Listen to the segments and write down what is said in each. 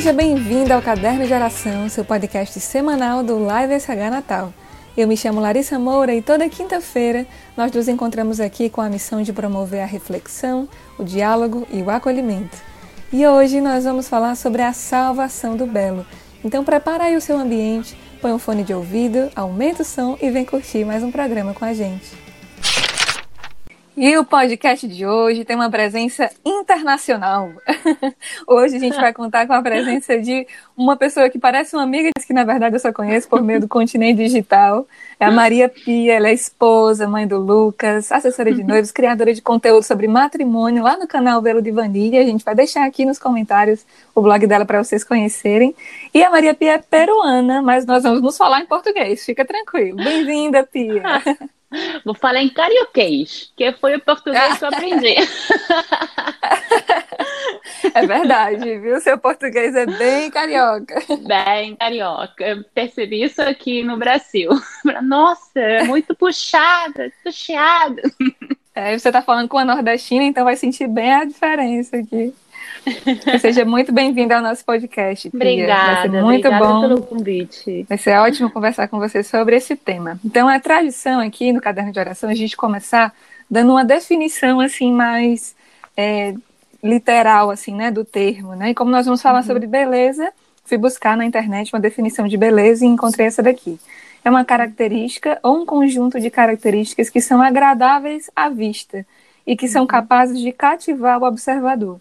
Seja bem-vindo ao Caderno de Oração, seu podcast semanal do Live SH Natal. Eu me chamo Larissa Moura e toda quinta-feira nós nos encontramos aqui com a missão de promover a reflexão, o diálogo e o acolhimento. E hoje nós vamos falar sobre a salvação do belo. Então prepara aí o seu ambiente, põe um fone de ouvido, aumenta o som e vem curtir mais um programa com a gente. E o podcast de hoje tem uma presença internacional. hoje a gente vai contar com a presença de uma pessoa que parece uma amiga, que na verdade eu só conheço por meio do continente digital. É a Maria Pia, ela é esposa, mãe do Lucas, assessora de noivos, criadora de conteúdo sobre matrimônio lá no canal Velo de Vanilha. A gente vai deixar aqui nos comentários o blog dela para vocês conhecerem. E a Maria Pia é peruana, mas nós vamos nos falar em português, fica tranquilo. Bem-vinda, Pia. Vou falar em carioquês, que foi o português que eu aprendi. É verdade, viu? Seu português é bem carioca. Bem carioca. Eu percebi isso aqui no Brasil. Nossa, é muito puxada, puxada. É, você está falando com a nordestina, então vai sentir bem a diferença aqui. Seja muito bem-vinda ao nosso podcast. Obrigada, vai ser muito obrigada bom. pelo convite. Vai ser ótimo conversar com você sobre esse tema. Então, a tradição aqui no caderno de oração é a gente começar dando uma definição assim mais é, literal assim, né, do termo, né? E como nós vamos falar uhum. sobre beleza, fui buscar na internet uma definição de beleza e encontrei essa daqui. É uma característica ou um conjunto de características que são agradáveis à vista e que são uhum. capazes de cativar o observador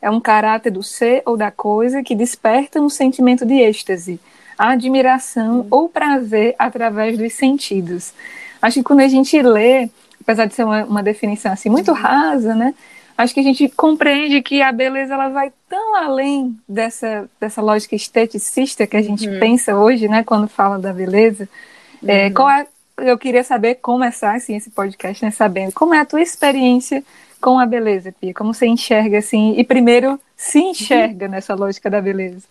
é um caráter do ser ou da coisa que desperta um sentimento de êxtase, admiração uhum. ou prazer através dos sentidos. Acho que quando a gente lê, apesar de ser uma, uma definição assim muito uhum. rasa, né? Acho que a gente compreende que a beleza ela vai tão além dessa, dessa lógica esteticista que a gente uhum. pensa hoje, né, quando fala da beleza. É, uhum. qual é, eu queria saber começar assim, esse podcast, né, sabendo como é a tua experiência com a beleza, Pia? Como você enxerga assim? E primeiro se enxerga nessa lógica da beleza?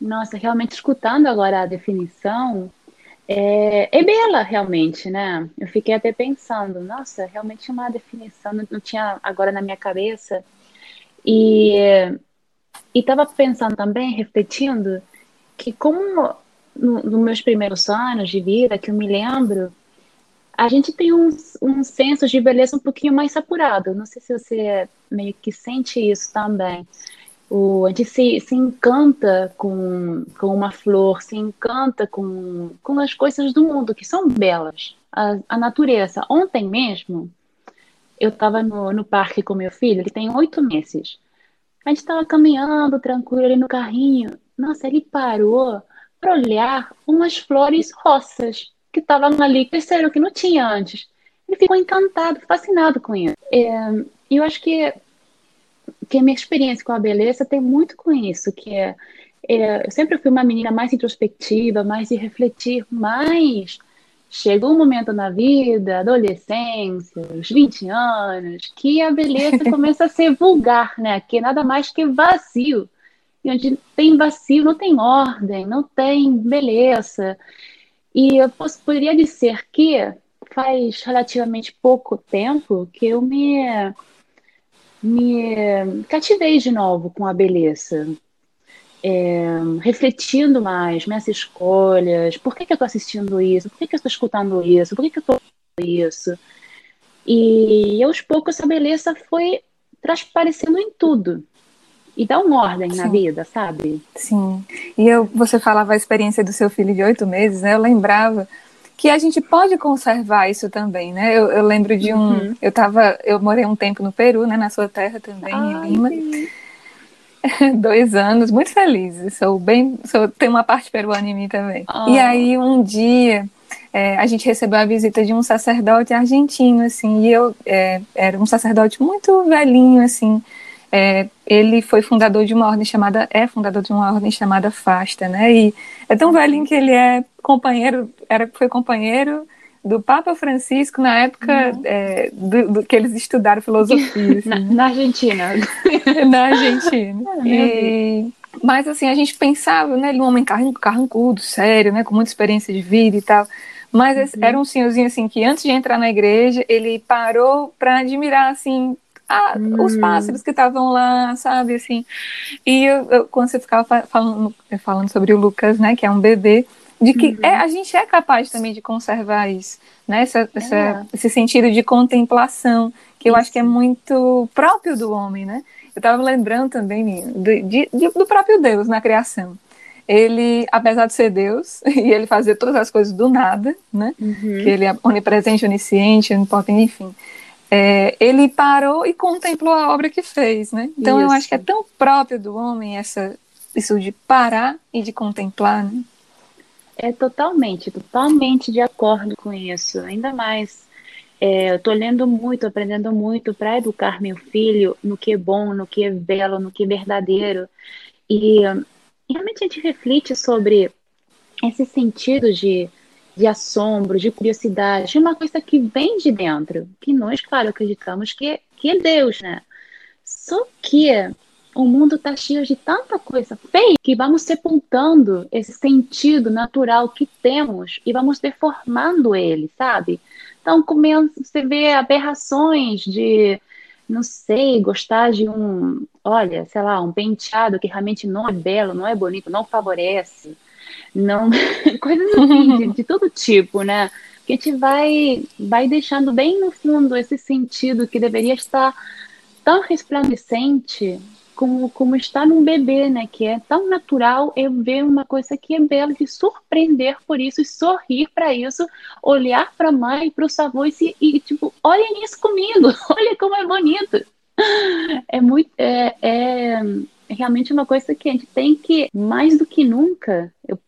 Nossa, realmente escutando agora a definição, é, é, bela realmente, né? Eu fiquei até pensando, nossa, realmente uma definição, não, não tinha agora na minha cabeça. E estava pensando também, refletindo, que como nos no meus primeiros anos de vida, que eu me lembro, a gente tem um, senso de beleza um pouquinho mais apurado. Não sei se você meio que sente isso também. O, a gente se, se encanta com, com uma flor, se encanta com, com as coisas do mundo que são belas. A, a natureza. Ontem mesmo, eu estava no, no parque com meu filho, ele tem oito meses. A gente estava caminhando tranquilo ali no carrinho. Nossa, ele parou para olhar umas flores roças que estavam ali cresceram, que não tinha antes. Ele ficou encantado, fascinado com isso. É, e eu acho que, que a minha experiência com a beleza tem muito com isso, que é, é eu sempre fui uma menina mais introspectiva, mais de refletir, mas chegou um momento na vida, adolescência, os 20 anos, que a beleza começa a ser vulgar, né? Que é nada mais que vazio. E onde tem vazio, não tem ordem, não tem beleza. E eu posso, poderia dizer que faz relativamente pouco tempo que eu me, me cativei de novo com a beleza. É, refletindo mais minhas escolhas, por que, que eu estou assistindo isso, por que, que eu estou escutando isso, por que, que eu estou isso. E aos poucos essa beleza foi transparecendo em tudo e dá uma ordem Sim. na vida, sabe? Sim. E eu, você falava a experiência do seu filho de oito meses, né? Eu lembrava que a gente pode conservar isso também, né? Eu, eu lembro de um, uhum. eu tava, eu morei um tempo no Peru, né? Na sua terra também, Ai, em Lima. Dois anos, muito feliz. Sou bem, sou, tem uma parte peruana em mim também. Oh. E aí um dia é, a gente recebeu a visita de um sacerdote argentino, assim, e eu é, era um sacerdote muito velhinho, assim, é, ele foi fundador de uma ordem chamada, é fundador de uma ordem chamada Fasta, né? E é tão velhinho que ele é companheiro, era, foi companheiro do Papa Francisco na época uhum. é, do, do, que eles estudaram filosofia. Assim. na, na, Argentina. na Argentina. Ah, e, mas assim, a gente pensava, né? Ele um homem carrancudo, sério, né? Com muita experiência de vida e tal. Mas uhum. era um senhorzinho assim que antes de entrar na igreja, ele parou para admirar assim a, hum. os pássaros que estavam lá, sabe, assim. E eu, eu, quando você ficava falando, falando sobre o Lucas, né, que é um bebê, de que uhum. é, a gente é capaz também de conservar isso, né, essa, essa, é. esse sentido de contemplação, que eu acho que é muito próprio do homem, né. Eu estava lembrando também do, de, de, do próprio Deus na criação ele, apesar de ser Deus, e ele fazer todas as coisas do nada, né? Uhum. Que ele é onipresente, onisciente, onipotente, enfim é, ele parou e contemplou a obra que fez, né? Então isso. eu acho que é tão próprio do homem essa isso de parar e de contemplar, né? É totalmente, totalmente de acordo com isso. Ainda mais, é, eu estou lendo muito, aprendendo muito para educar meu filho no que é bom, no que é belo, no que é verdadeiro. E realmente a gente reflete sobre esse sentido de de assombro, de curiosidade, de uma coisa que vem de dentro, que nós, claro, acreditamos que, que é Deus, né? Só que o mundo está cheio de tanta coisa feia que vamos sepultando esse sentido natural que temos e vamos deformando ele, sabe? Então, começa, você vê aberrações de, não sei, gostar de um, olha, sei lá, um penteado que realmente não é belo, não é bonito, não favorece não coisas assim, de, de todo tipo, né? Que a gente vai, vai deixando bem no fundo esse sentido que deveria estar tão resplandecente como, como está num bebê, né? Que é tão natural eu ver uma coisa que é bela, de surpreender por isso, sorrir para isso, olhar para a mãe, para o avô e, e, tipo, olhem isso comigo, olha como é bonito. É muito, é, é realmente uma coisa que a gente tem que, mais do que nunca, eu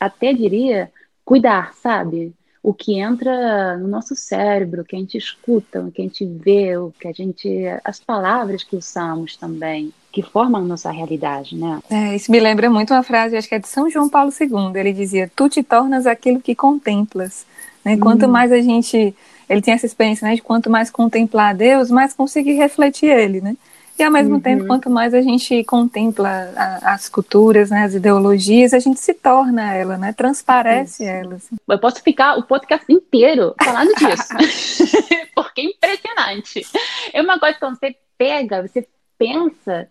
até diria, cuidar, sabe? O que entra no nosso cérebro, o que a gente escuta, o que a gente vê, o que a gente. as palavras que usamos também, que formam a nossa realidade, né? É, isso me lembra muito uma frase, acho que é de São João Paulo II. Ele dizia: Tu te tornas aquilo que contemplas. Né? Quanto hum. mais a gente. Ele tinha essa experiência né, de quanto mais contemplar Deus, mais conseguir refletir Ele, né? E ao mesmo uhum. tempo, quanto mais a gente contempla a, as culturas, né, as ideologias, a gente se torna ela, né? Transparece Isso. ela. Assim. Eu posso ficar o podcast inteiro falando disso. Porque é impressionante. É uma coisa que você pega, você pensa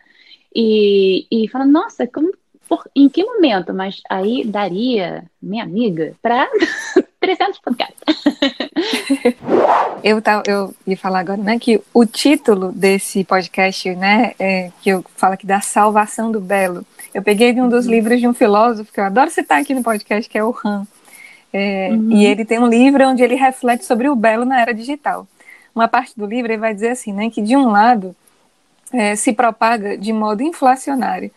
e, e fala, nossa, como, por, em que momento? Mas aí daria, minha amiga, para 300 podcasts. Eu, tava, eu ia falar agora, né, que o título desse podcast, né, é, que eu falo aqui da salvação do belo, eu peguei de um dos uhum. livros de um filósofo que eu adoro citar aqui no podcast, que é o Han. É, uhum. E ele tem um livro onde ele reflete sobre o belo na era digital. Uma parte do livro ele vai dizer assim, né, que de um lado é, se propaga de modo inflacionário,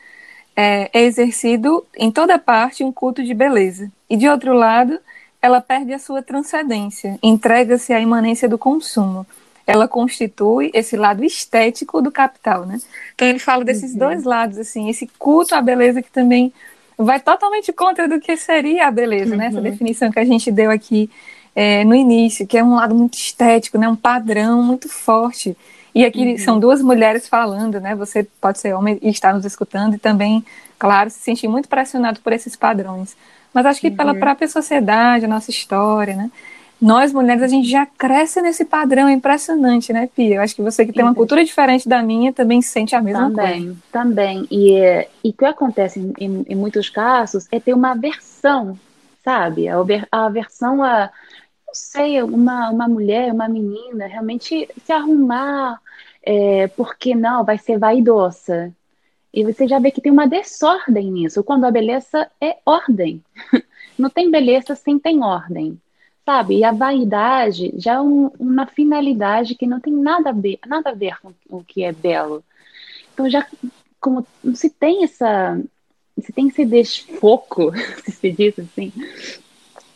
é, é exercido em toda parte um culto de beleza, e de outro lado ela perde a sua transcendência, entrega-se à imanência do consumo. Ela constitui esse lado estético do capital, né? Então ele fala desses uhum. dois lados, assim, esse culto à beleza que também vai totalmente contra do que seria a beleza, uhum. né? Essa uhum. definição que a gente deu aqui é, no início, que é um lado muito estético, né? Um padrão muito forte. E aqui uhum. são duas mulheres falando, né? Você pode ser homem e estar nos escutando e também, claro, se sentir muito pressionado por esses padrões mas acho que uhum. pela própria sociedade, a nossa história, né? Nós mulheres, a gente já cresce nesse padrão impressionante, né, Pia? Eu acho que você que tem uma cultura diferente da minha também sente a mesma também, coisa. Também, E, e o que acontece em, em, em, muitos casos é ter uma aversão, sabe? A, a aversão a, não sei, uma, uma mulher, uma menina, realmente se arrumar, é, porque não, vai ser vaidosa. E você já vê que tem uma desordem nisso, quando a beleza é ordem. Não tem beleza sem tem ordem, sabe? E a vaidade já é um, uma finalidade que não tem nada a ver, nada a ver com o que é belo. Então já como se tem essa se tem esse desfoco, se se diz assim,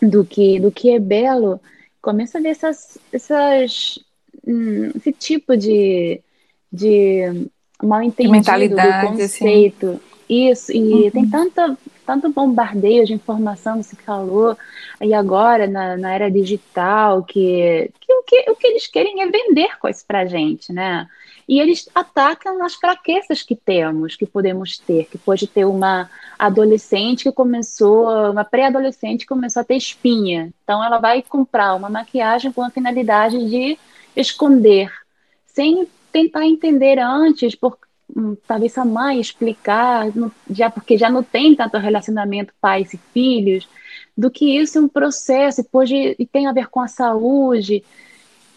do que do que é belo, começa a ver essas, essas hum, esse tipo de, de mal entendido do assim. conceito. Assim. Isso, e uhum. tem tanto, tanto bombardeio de informação que se falou, e agora na, na era digital, que, que, o que o que eles querem é vender coisas pra gente, né? E eles atacam as fraquezas que temos, que podemos ter, que pode ter uma adolescente que começou, uma pré-adolescente que começou a ter espinha. Então ela vai comprar uma maquiagem com a finalidade de esconder, sem tentar entender antes, por, hum, talvez a mãe explicar, já porque já não tem tanto relacionamento pais e filhos, do que isso é um processo, pode, e tem a ver com a saúde.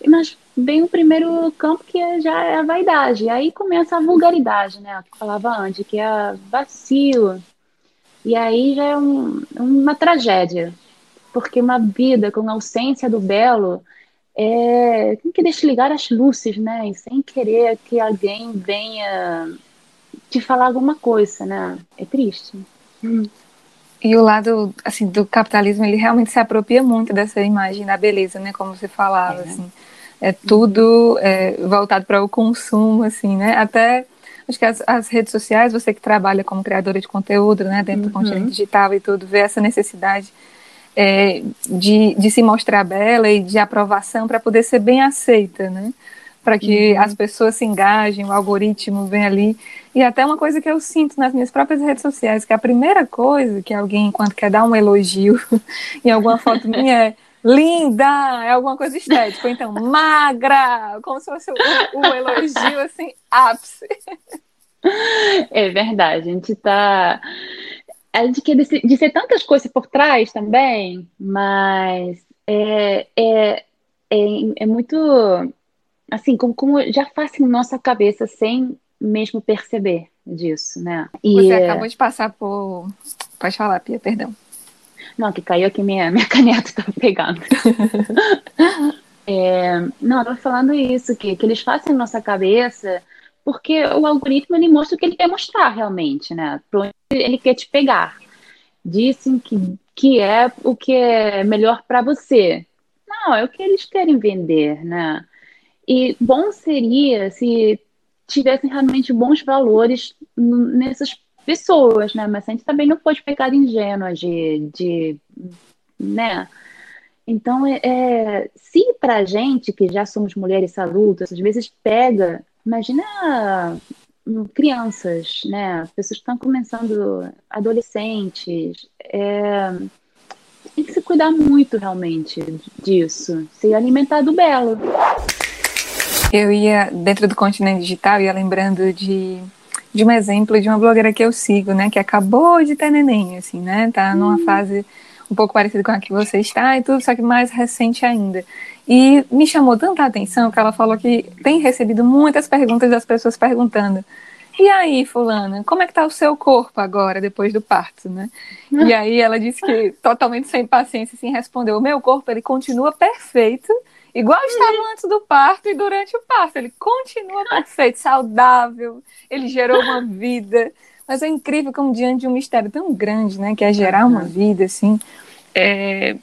Mas vem o primeiro campo que é, já é a vaidade. Aí começa a vulgaridade, né? Que eu falava antes, que é vacilo. E aí já é um, uma tragédia. Porque uma vida com ausência do belo é, tem que desligar as luzes, né? E sem querer que alguém venha te falar alguma coisa, né? É triste. Hum. E o lado, assim, do capitalismo, ele realmente se apropria muito dessa imagem da beleza, né? Como você falava, é. assim. É tudo é, voltado para o consumo, assim, né? Até, acho que as, as, redes sociais, você que trabalha como criadora de conteúdo, né? Dentro uhum. do continente digital e tudo, vê essa necessidade é, de, de se mostrar bela e de aprovação para poder ser bem aceita, né? Para que uhum. as pessoas se engajem, o algoritmo vem ali. E até uma coisa que eu sinto nas minhas próprias redes sociais, que a primeira coisa que alguém, enquanto quer dar um elogio em alguma foto minha, é linda, é alguma coisa estética, ou então magra, como se fosse o, o elogio assim, ápice. É verdade, a gente tá a gente quer dizer tantas coisas por trás também, mas é, é, é, é muito assim, como, como já faz em nossa cabeça sem mesmo perceber disso, né? E, Você acabou de passar por. Pode falar, Pia, perdão. Não, que caiu aqui minha, minha caneta, estava pegando. é, não, eu tô falando isso, que, que eles fazem em nossa cabeça porque o algoritmo ele mostra o que ele quer mostrar realmente, né? ele quer te pegar. Dizem que, que é o que é melhor para você. Não, é o que eles querem vender, né? E bom seria se tivessem realmente bons valores nessas pessoas, né? Mas a gente também não pode pecar ingênua de, de né? Então, é, é, se pra gente, que já somos mulheres adultas, às vezes pega Imagina hum, crianças, né? Pessoas que estão começando, adolescentes. É, tem que se cuidar muito realmente disso, se alimentar do belo. Eu ia, dentro do continente digital, ia lembrando de, de um exemplo de uma blogueira que eu sigo, né? Que acabou de ter neném, assim, né? Tá numa hum. fase um pouco parecida com a que você está e tudo, só que mais recente ainda. E me chamou tanta atenção que ela falou que tem recebido muitas perguntas das pessoas perguntando: e aí, fulana, como é que tá o seu corpo agora, depois do parto, né? E aí ela disse que, totalmente sem paciência, assim, respondeu, o meu corpo, ele continua perfeito, igual estava antes do parto e durante o parto, ele continua perfeito, saudável, ele gerou uma vida, mas é incrível como diante de um mistério tão grande, né, que é gerar uma vida, assim, é,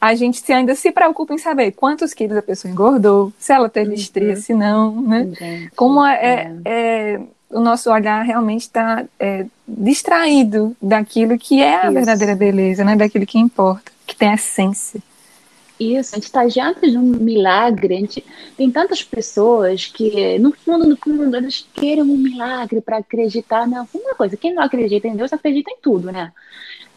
a gente se ainda se preocupa em saber quantos quilos a pessoa engordou, se ela teve uhum. estria, se não, né? Gente, Como é, é. é, o nosso olhar realmente está é, distraído daquilo que é a Isso. verdadeira beleza, né? Daquilo que importa, que tem essência. Isso, a gente está diante de um milagre. A gente, tem tantas pessoas que, no fundo, no fundo, eles querem um milagre para acreditar. Não, uma coisa, quem não acredita em Deus acredita em tudo, né?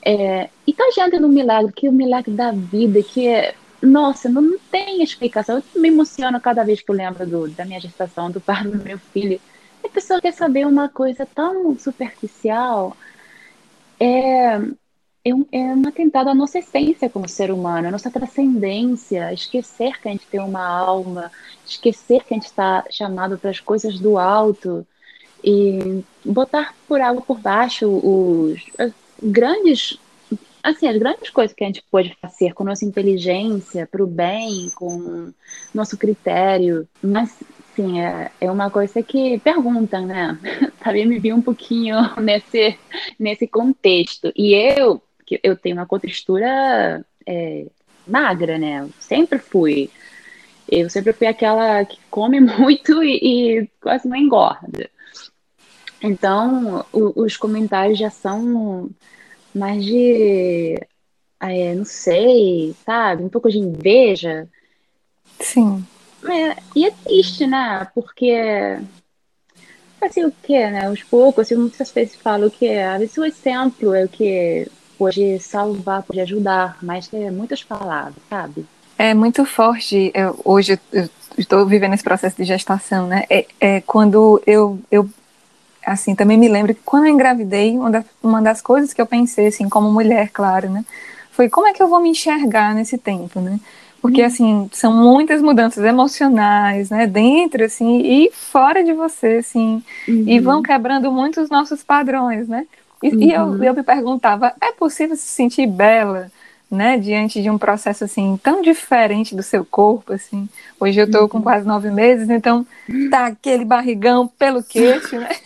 É, e tá diante do milagre, que é o milagre da vida, que é, nossa, não, tem explicação. Eu me emociono cada vez que eu lembro do, da minha gestação, do parto do meu filho. A pessoa quer saber uma coisa tão superficial. É, é, um, é um atentado à nossa essência como ser humano, à nossa transcendência, esquecer que a gente tem uma alma, esquecer que a gente está chamado para as coisas do alto e botar por água por baixo os, grandes assim, as grandes coisas que a gente pode fazer com nossa inteligência, para o bem, com nosso critério, mas sim, é, é uma coisa que perguntam, né? Também me vi um pouquinho nesse, nesse contexto. E eu, que eu tenho uma contextura é, magra, né? Eu sempre fui. Eu sempre fui aquela que come muito e, e quase não engorda. Então, o, os comentários já são mais de, é, não sei, sabe? Um pouco de inveja. Sim. É, e é triste, né? Porque, assim, o que, né? Os poucos, assim, muitas vezes falo que às vezes o exemplo é o que pode salvar, pode ajudar, mas é muitas palavras, sabe? É muito forte. Eu, hoje eu estou vivendo esse processo de gestação, né? É, é quando eu, eu assim, também me lembro que quando eu engravidei, uma, da, uma das coisas que eu pensei, assim, como mulher, claro, né? Foi como é que eu vou me enxergar nesse tempo, né? Porque, uhum. assim, são muitas mudanças emocionais, né? Dentro, assim, e fora de você, assim. Uhum. E vão quebrando muito os nossos padrões, né? E, uhum. e eu, uhum. eu me perguntava, é possível se sentir bela né, diante de um processo assim tão diferente do seu corpo, assim. Hoje eu estou com uhum. quase nove meses, então tá aquele barrigão pelo queixo, né?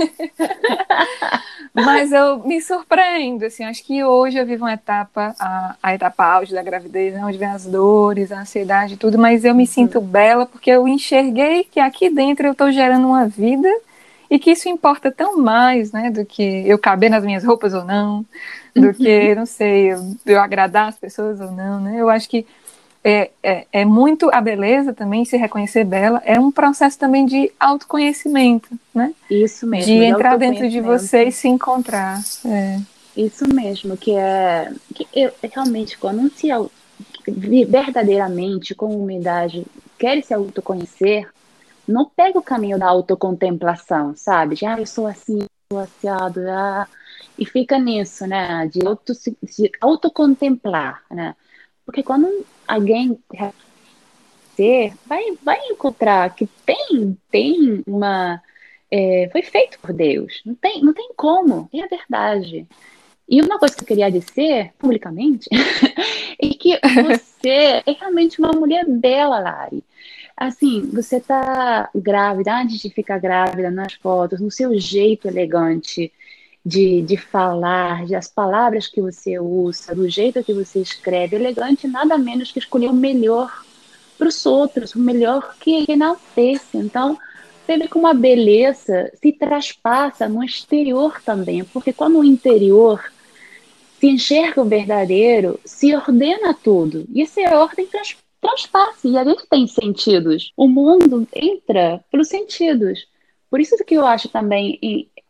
Mas eu me surpreendo, assim, acho que hoje eu vivo uma etapa, a, a etapa auge da gravidez, né, onde vem as dores, a ansiedade e tudo, mas eu me uhum. sinto bela porque eu enxerguei que aqui dentro eu estou gerando uma vida e que isso importa tão mais, né, do que eu caber nas minhas roupas ou não, do uhum. que, não sei, eu, eu, agradar as pessoas ou não, né? Eu acho que é, é, é, muito a beleza também, se reconhecer bela, é um processo também de autoconhecimento, né? Isso mesmo. De entrar dentro de você e se encontrar. É. Isso mesmo, que é que eu realmente quando se verdadeiramente com humildade quer se autoconhecer, não pega o caminho da autocontemplação, sabe? De, ah, eu sou assim, sou assiado, ah, e fica nisso, né? De, auto, de autocontemplar, né? Porque quando alguém ser, vai, vai encontrar que tem, tem uma. É, foi feito por Deus. Não tem, não tem como, é a verdade. E uma coisa que eu queria dizer publicamente é que você é realmente uma mulher bela, Lari. Assim, você tá grávida, antes de ficar grávida, nas fotos, no seu jeito elegante, de, de falar, de as palavras que você usa, do jeito que você escreve. Elegante nada menos que escolher o melhor para os outros, o melhor que enaltece. Então, vê como a beleza se traspassa no exterior também, porque quando o interior se enxerga o verdadeiro, se ordena tudo. E essa ordem trans, transpassa. E a gente tem sentidos. O mundo entra pelos sentidos. Por isso que eu acho também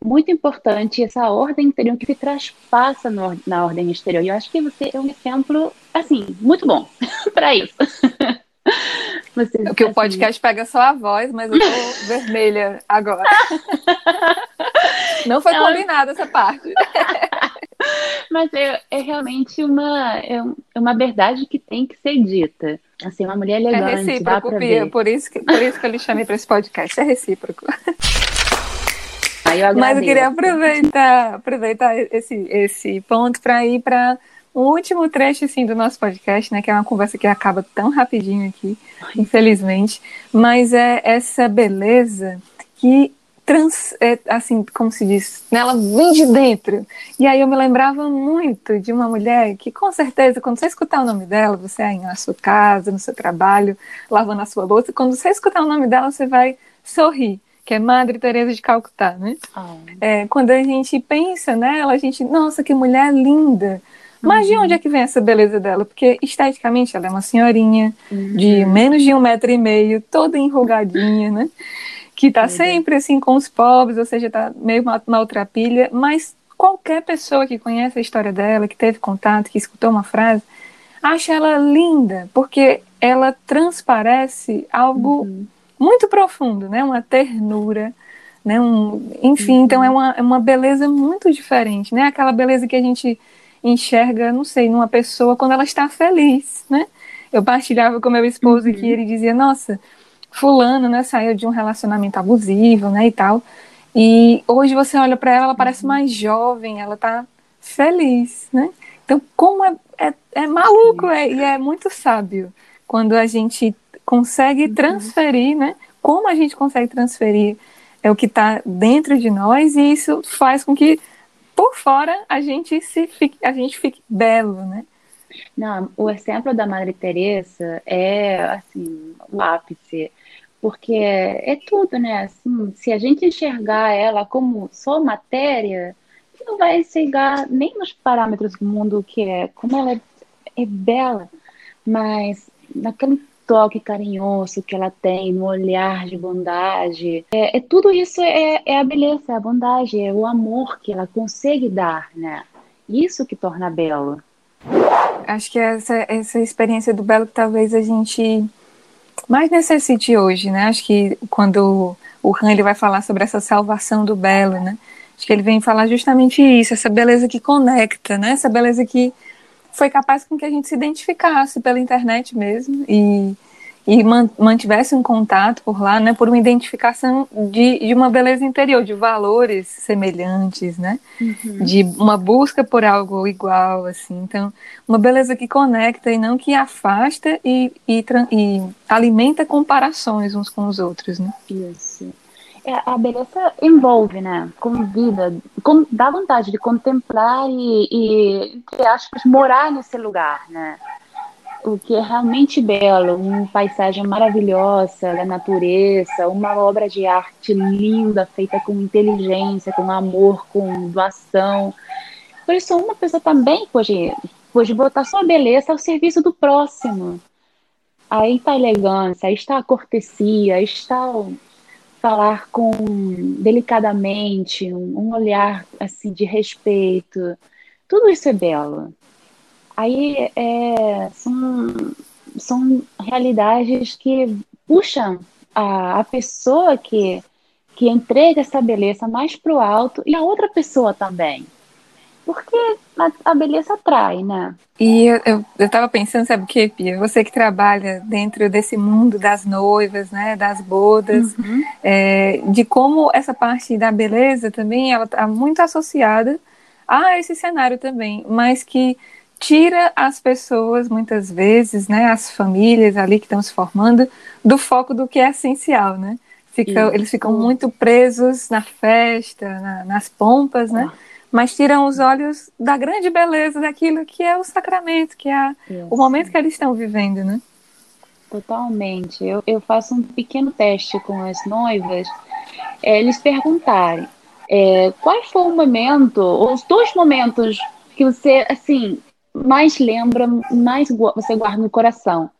muito importante essa ordem interior que se traspassa no, na ordem exterior. E eu acho que você é um exemplo, assim, muito bom para isso. Você, o que assim... o podcast pega só a voz, mas eu tô vermelha agora. Não foi combinada essa parte. Mas é, é realmente uma, é, é uma verdade que tem que ser dita. Assim, uma mulher elegante. É recíproco, Pia, por isso, que, por isso que eu lhe chamei para esse podcast. É recíproco. eu Mas eu queria aproveitar, aproveitar esse, esse ponto para ir para o último trecho assim, do nosso podcast, né? Que é uma conversa que acaba tão rapidinho aqui, infelizmente. Mas é essa beleza que trans, é, assim, como se diz, né, ela vem de dentro. E aí eu me lembrava muito de uma mulher que, com certeza, quando você escutar o nome dela, você aí na sua casa, no seu trabalho, lavando a sua louça, quando você escutar o nome dela, você vai sorrir que é Madre Teresa de Calcutá, né? Oh. É, quando a gente pensa nela, a gente, nossa, que mulher linda. Mas uhum. de onde é que vem essa beleza dela? Porque esteticamente ela é uma senhorinha uhum. de menos de um metro e meio, toda enrugadinha, né? Que tá uhum. sempre assim com os pobres, ou seja, tá meio maltrapilha, mas qualquer pessoa que conhece a história dela, que teve contato, que escutou uma frase, acha ela linda, porque ela transparece algo uhum muito profundo, né? Uma ternura, né? Um, enfim, uhum. então é uma, é uma beleza muito diferente, né? Aquela beleza que a gente enxerga, não sei, numa pessoa quando ela está feliz, né? Eu partilhava com meu esposo uhum. que ele dizia, nossa, fulano, né, saiu de um relacionamento abusivo, né, e tal. E hoje você olha para ela, ela parece uhum. mais jovem, ela tá feliz, né? Então, como é, é, é maluco é, e é muito sábio quando a gente consegue uhum. transferir, né? Como a gente consegue transferir é o que está dentro de nós e isso faz com que por fora a gente se fique, a gente fique belo, né? Não, o exemplo da Madre Teresa é assim o ápice, porque é, é tudo, né? Assim, se a gente enxergar ela como só matéria, não vai chegar nem nos parâmetros do mundo que é, como ela é, é bela, mas naquele toque carinhoso que ela tem, no olhar de bondade. É, é tudo isso é, é, a beleza, é a bondade, é o amor que ela consegue dar, né? Isso que torna belo. Acho que essa, essa experiência do belo que talvez a gente mais necessite hoje, né? Acho que quando o Han ele vai falar sobre essa salvação do belo, né? Acho que ele vem falar justamente isso, essa beleza que conecta, né? Essa beleza que foi capaz com que a gente se identificasse pela internet mesmo e e mantivesse um contato por lá, né, por uma identificação de, de uma beleza interior, de valores semelhantes, né, uhum. de uma busca por algo igual, assim, então, uma beleza que conecta e não que afasta e, e, e alimenta comparações uns com os outros, né. Isso. É, a beleza envolve, né, convida, com, dá vontade de contemplar e, e, entre aspas, morar nesse lugar, né, o que é realmente belo, uma paisagem maravilhosa da natureza, uma obra de arte linda, feita com inteligência, com amor, com doação. Por isso, uma pessoa também pode, pode botar sua beleza ao serviço do próximo. Aí está a elegância, aí está a cortesia, aí está o falar com delicadamente, um, um olhar assim de respeito. Tudo isso é belo. Aí é, são, são realidades que puxam a, a pessoa que, que entrega essa beleza mais para o alto e a outra pessoa também. Porque a, a beleza atrai, né? E eu, eu, tava pensando, sabe o que, Pia? Você que trabalha dentro desse mundo das noivas, né, das bodas, uhum. é, de como essa parte da beleza também, ela tá muito associada a esse cenário também, mas que tira as pessoas, muitas vezes, né, as famílias ali que estão se formando, do foco do que é essencial, né? Fica, eles ficam muito presos na festa, na, nas pompas, né? Ah. Mas tiram os olhos da grande beleza daquilo que é o sacramento, que é o momento que eles estão vivendo, né? Totalmente. Eu, eu faço um pequeno teste com as noivas. É, eles perguntarem é, qual foi o momento, ou os dois momentos que você, assim, mais lembra, mais você guarda no coração.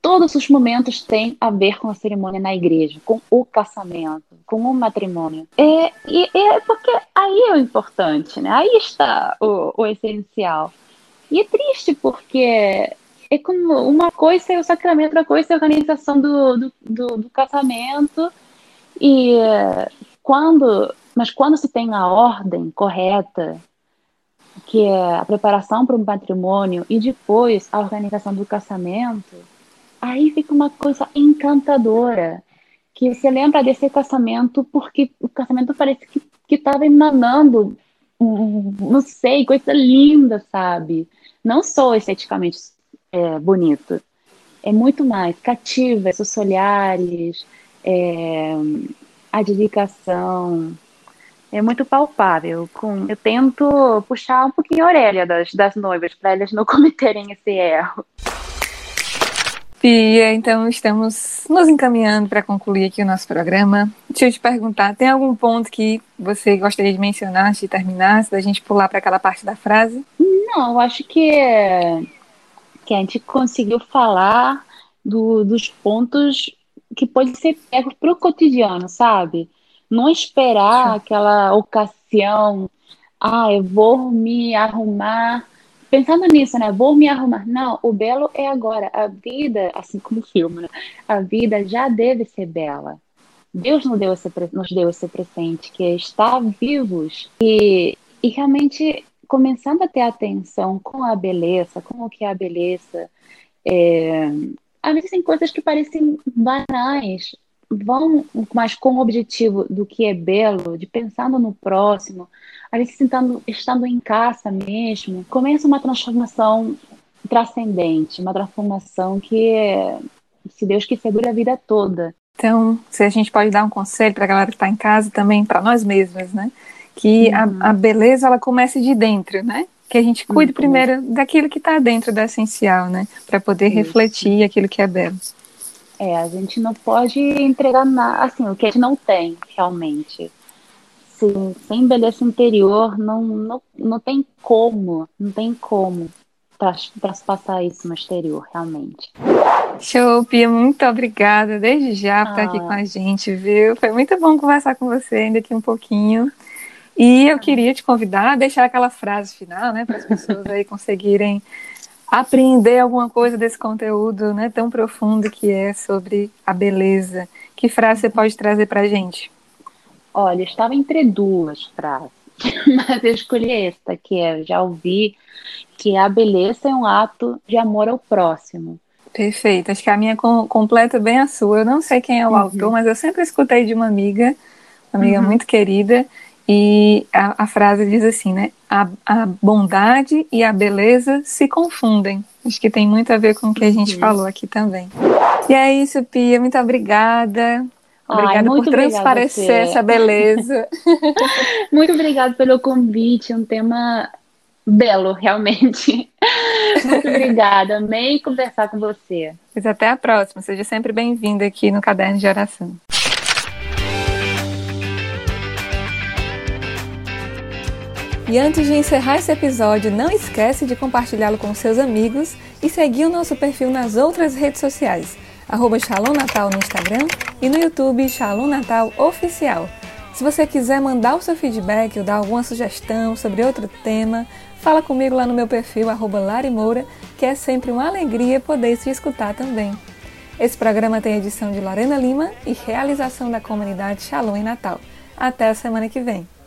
Todos os momentos têm a ver com a cerimônia na igreja, com o casamento, com o matrimônio. É, e, é porque aí é o importante, né? Aí está o, o essencial. E é triste porque é como uma coisa é o sacramento, outra coisa é a organização do, do, do, do casamento. E quando, mas quando se tem a ordem correta que é a preparação para um patrimônio e depois a organização do casamento, aí fica uma coisa encantadora. Que você lembra desse casamento porque o casamento parece que estava emanando, não sei, coisa linda, sabe? Não só esteticamente é, bonito, é muito mais cativa, esses olhares, é, a dedicação, é muito palpável. Com, eu tento puxar um pouquinho a orelha das, das noivas para elas não cometerem esse erro. Pia, então estamos nos encaminhando para concluir aqui o nosso programa. Deixa eu te perguntar, tem algum ponto que você gostaria de mencionar antes de terminar, se da gente pular para aquela parte da frase? Não, eu acho que, que a gente conseguiu falar do, dos pontos que pode ser pego para o cotidiano, sabe? Não esperar aquela ocasião, ah, eu vou me arrumar. Pensando nisso, né? Vou me arrumar. Não, o belo é agora. A vida, assim como o filme, né? a vida já deve ser bela. Deus nos deu esse, nos deu esse presente, que é estar vivos e, e realmente começando a ter atenção com a beleza, com o que é a beleza. É, às vezes tem coisas que parecem banais, vão mais com o objetivo do que é belo, de pensando no próximo, a gente sentando, estando em casa mesmo, começa uma transformação transcendente, uma transformação que, se Deus quiser, dura a vida toda. Então, se a gente pode dar um conselho para a galera que está em casa também, para nós mesmas, né? Que uhum. a, a, beleza ela comece de dentro, né? Que a gente cuide uhum. primeiro daquilo que está dentro do essencial, né? Para poder Isso. refletir aquilo que é belo. É, a gente não pode entregar nada, assim, o que a gente não tem, realmente. Sim, sem beleza interior, não, não, não tem como, não tem como passar isso no exterior, realmente. Show, Pia, muito obrigada desde já por ah. estar aqui ah. com a gente, viu? Foi muito bom conversar com você ainda aqui um pouquinho. E eu queria te convidar a deixar aquela frase final, né, para as pessoas aí conseguirem apreender alguma coisa desse conteúdo né, tão profundo que é sobre a beleza. Que frase você pode trazer para a gente? Olha, estava entre duas frases, mas eu escolhi esta, que é, já ouvi, que a beleza é um ato de amor ao próximo. Perfeito, acho que a minha completa bem a sua. Eu não sei quem é o uhum. autor, mas eu sempre escutei de uma amiga, uma amiga uhum. muito querida, e a, a, frase diz assim, né? A, a, bondade e a beleza se confundem. Acho que tem muito a ver com o que a gente uhum. falou aqui também. E é isso, Pia. Muito obrigada. Obrigada Ai, por transparecer essa beleza. muito obrigada pelo convite. Um tema belo, realmente. Muito obrigada. Amei conversar com você. Pois até a próxima. Seja sempre bem-vinda aqui no Caderno de Oração. E antes de encerrar esse episódio, não esquece de compartilhá-lo com seus amigos e seguir o nosso perfil nas outras redes sociais, arroba Shalom Natal no Instagram e no YouTube Shalom Natal Oficial. Se você quiser mandar o seu feedback ou dar alguma sugestão sobre outro tema, fala comigo lá no meu perfil, arroba Moura, que é sempre uma alegria poder te escutar também. Esse programa tem edição de Lorena Lima e realização da comunidade Shalom em Natal. Até a semana que vem.